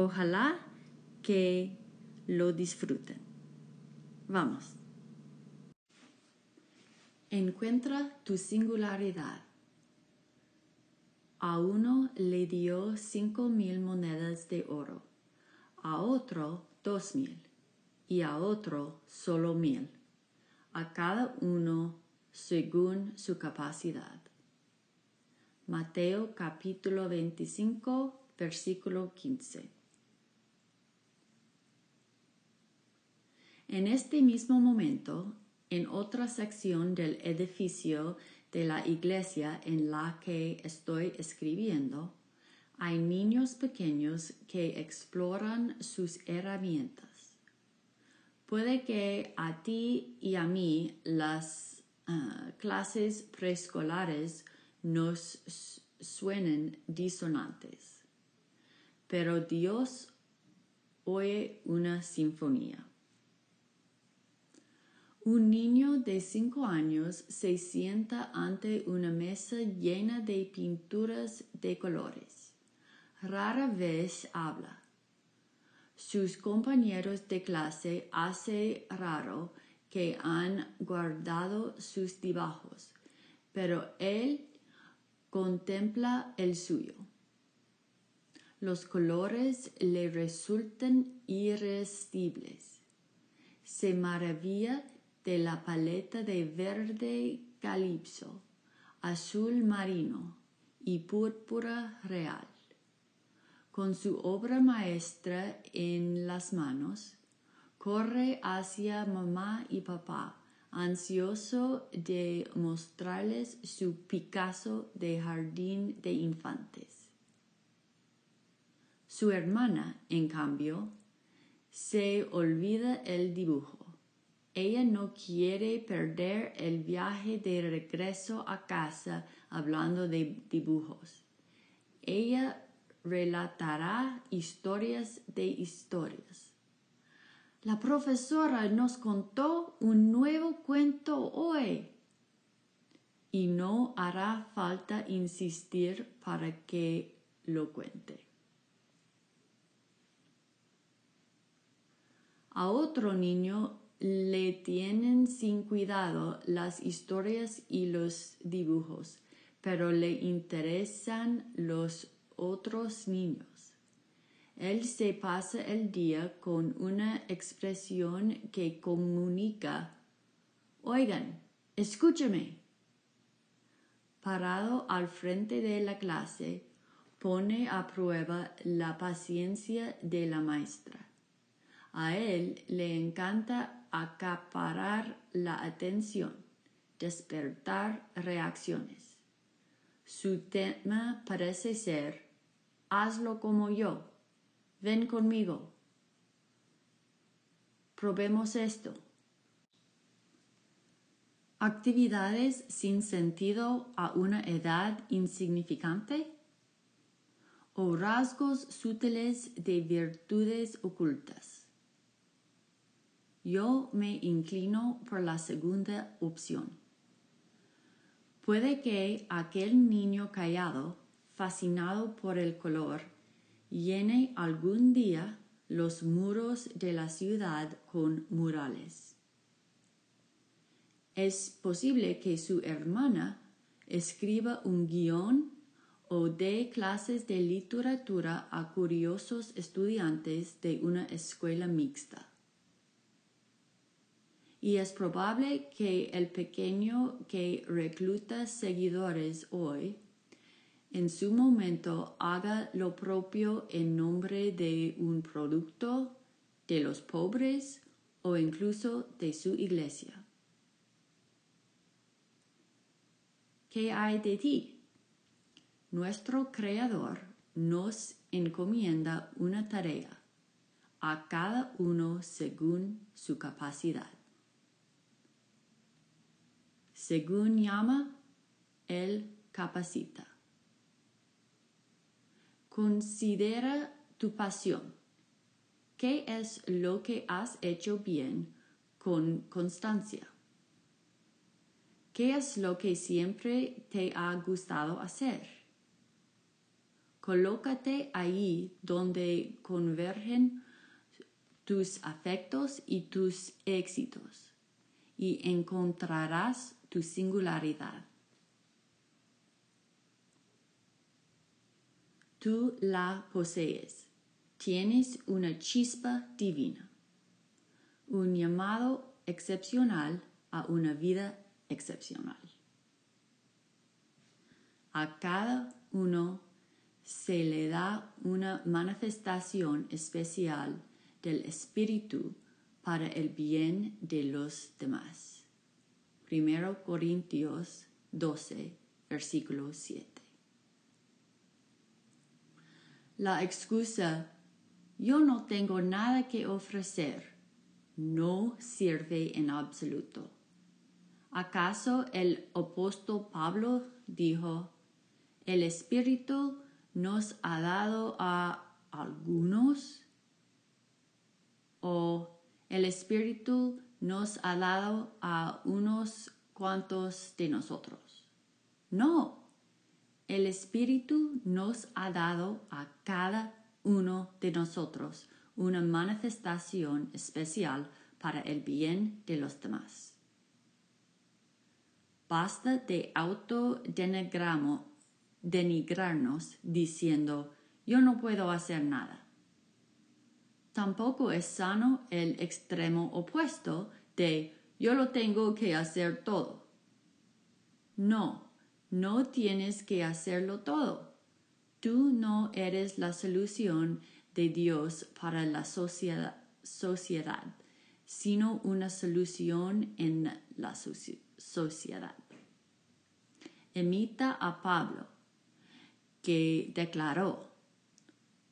Ojalá que lo disfruten. Vamos. Encuentra tu singularidad. A uno le dio cinco mil monedas de oro, a otro dos mil y a otro solo mil, a cada uno según su capacidad. Mateo capítulo 25, versículo 15. En este mismo momento, en otra sección del edificio de la iglesia en la que estoy escribiendo, hay niños pequeños que exploran sus herramientas. Puede que a ti y a mí las ah, clases preescolares nos suenen disonantes, pero Dios oye una sinfonía. Un niño de cinco años se sienta ante una mesa llena de pinturas de colores. Rara vez habla. Sus compañeros de clase hace raro que han guardado sus dibujos, pero él contempla el suyo. Los colores le resultan irresistibles. Se maravilla de la paleta de verde calipso, azul marino y púrpura real. Con su obra maestra en las manos, corre hacia mamá y papá, ansioso de mostrarles su Picasso de jardín de infantes. Su hermana, en cambio, se olvida el dibujo ella no quiere perder el viaje de regreso a casa hablando de dibujos. Ella relatará historias de historias. La profesora nos contó un nuevo cuento hoy y no hará falta insistir para que lo cuente. A otro niño le tienen sin cuidado las historias y los dibujos, pero le interesan los otros niños. Él se pasa el día con una expresión que comunica Oigan, escúchame. Parado al frente de la clase, pone a prueba la paciencia de la maestra. A él le encanta acaparar la atención, despertar reacciones. Su tema parece ser, hazlo como yo, ven conmigo. Probemos esto. Actividades sin sentido a una edad insignificante o rasgos sutiles de virtudes ocultas. Yo me inclino por la segunda opción. Puede que aquel niño callado, fascinado por el color, llene algún día los muros de la ciudad con murales. Es posible que su hermana escriba un guion o dé clases de literatura a curiosos estudiantes de una escuela mixta. Y es probable que el pequeño que recluta seguidores hoy en su momento haga lo propio en nombre de un producto, de los pobres o incluso de su iglesia. ¿Qué hay de ti? Nuestro Creador nos encomienda una tarea, a cada uno según su capacidad. Según llama, Él capacita. Considera tu pasión. ¿Qué es lo que has hecho bien con constancia? ¿Qué es lo que siempre te ha gustado hacer? Colócate ahí donde convergen tus afectos y tus éxitos y encontrarás tu singularidad. Tú la posees. Tienes una chispa divina, un llamado excepcional a una vida excepcional. A cada uno se le da una manifestación especial del Espíritu para el bien de los demás. Primero Corintios 12, versículo 7. La excusa yo no tengo nada que ofrecer no sirve en absoluto. ¿Acaso el apóstol Pablo dijo, el Espíritu nos ha dado a algunos? ¿O el Espíritu nos ha dado a unos cuantos de nosotros? No, el Espíritu nos ha dado a cada uno de nosotros una manifestación especial para el bien de los demás. Basta de autodenigrarnos diciendo yo no puedo hacer nada. Tampoco es sano el extremo opuesto de yo lo tengo que hacer todo. No, no tienes que hacerlo todo. Tú no eres la solución de Dios para la sociedad, sino una solución en la sociedad. Emita a Pablo, que declaró,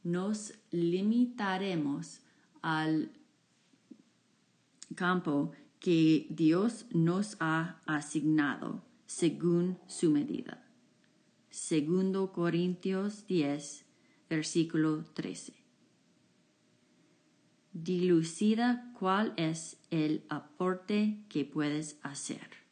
nos limitaremos al campo que Dios nos ha asignado según su medida. Segundo Corintios 10, versículo 13. Dilucida cuál es el aporte que puedes hacer.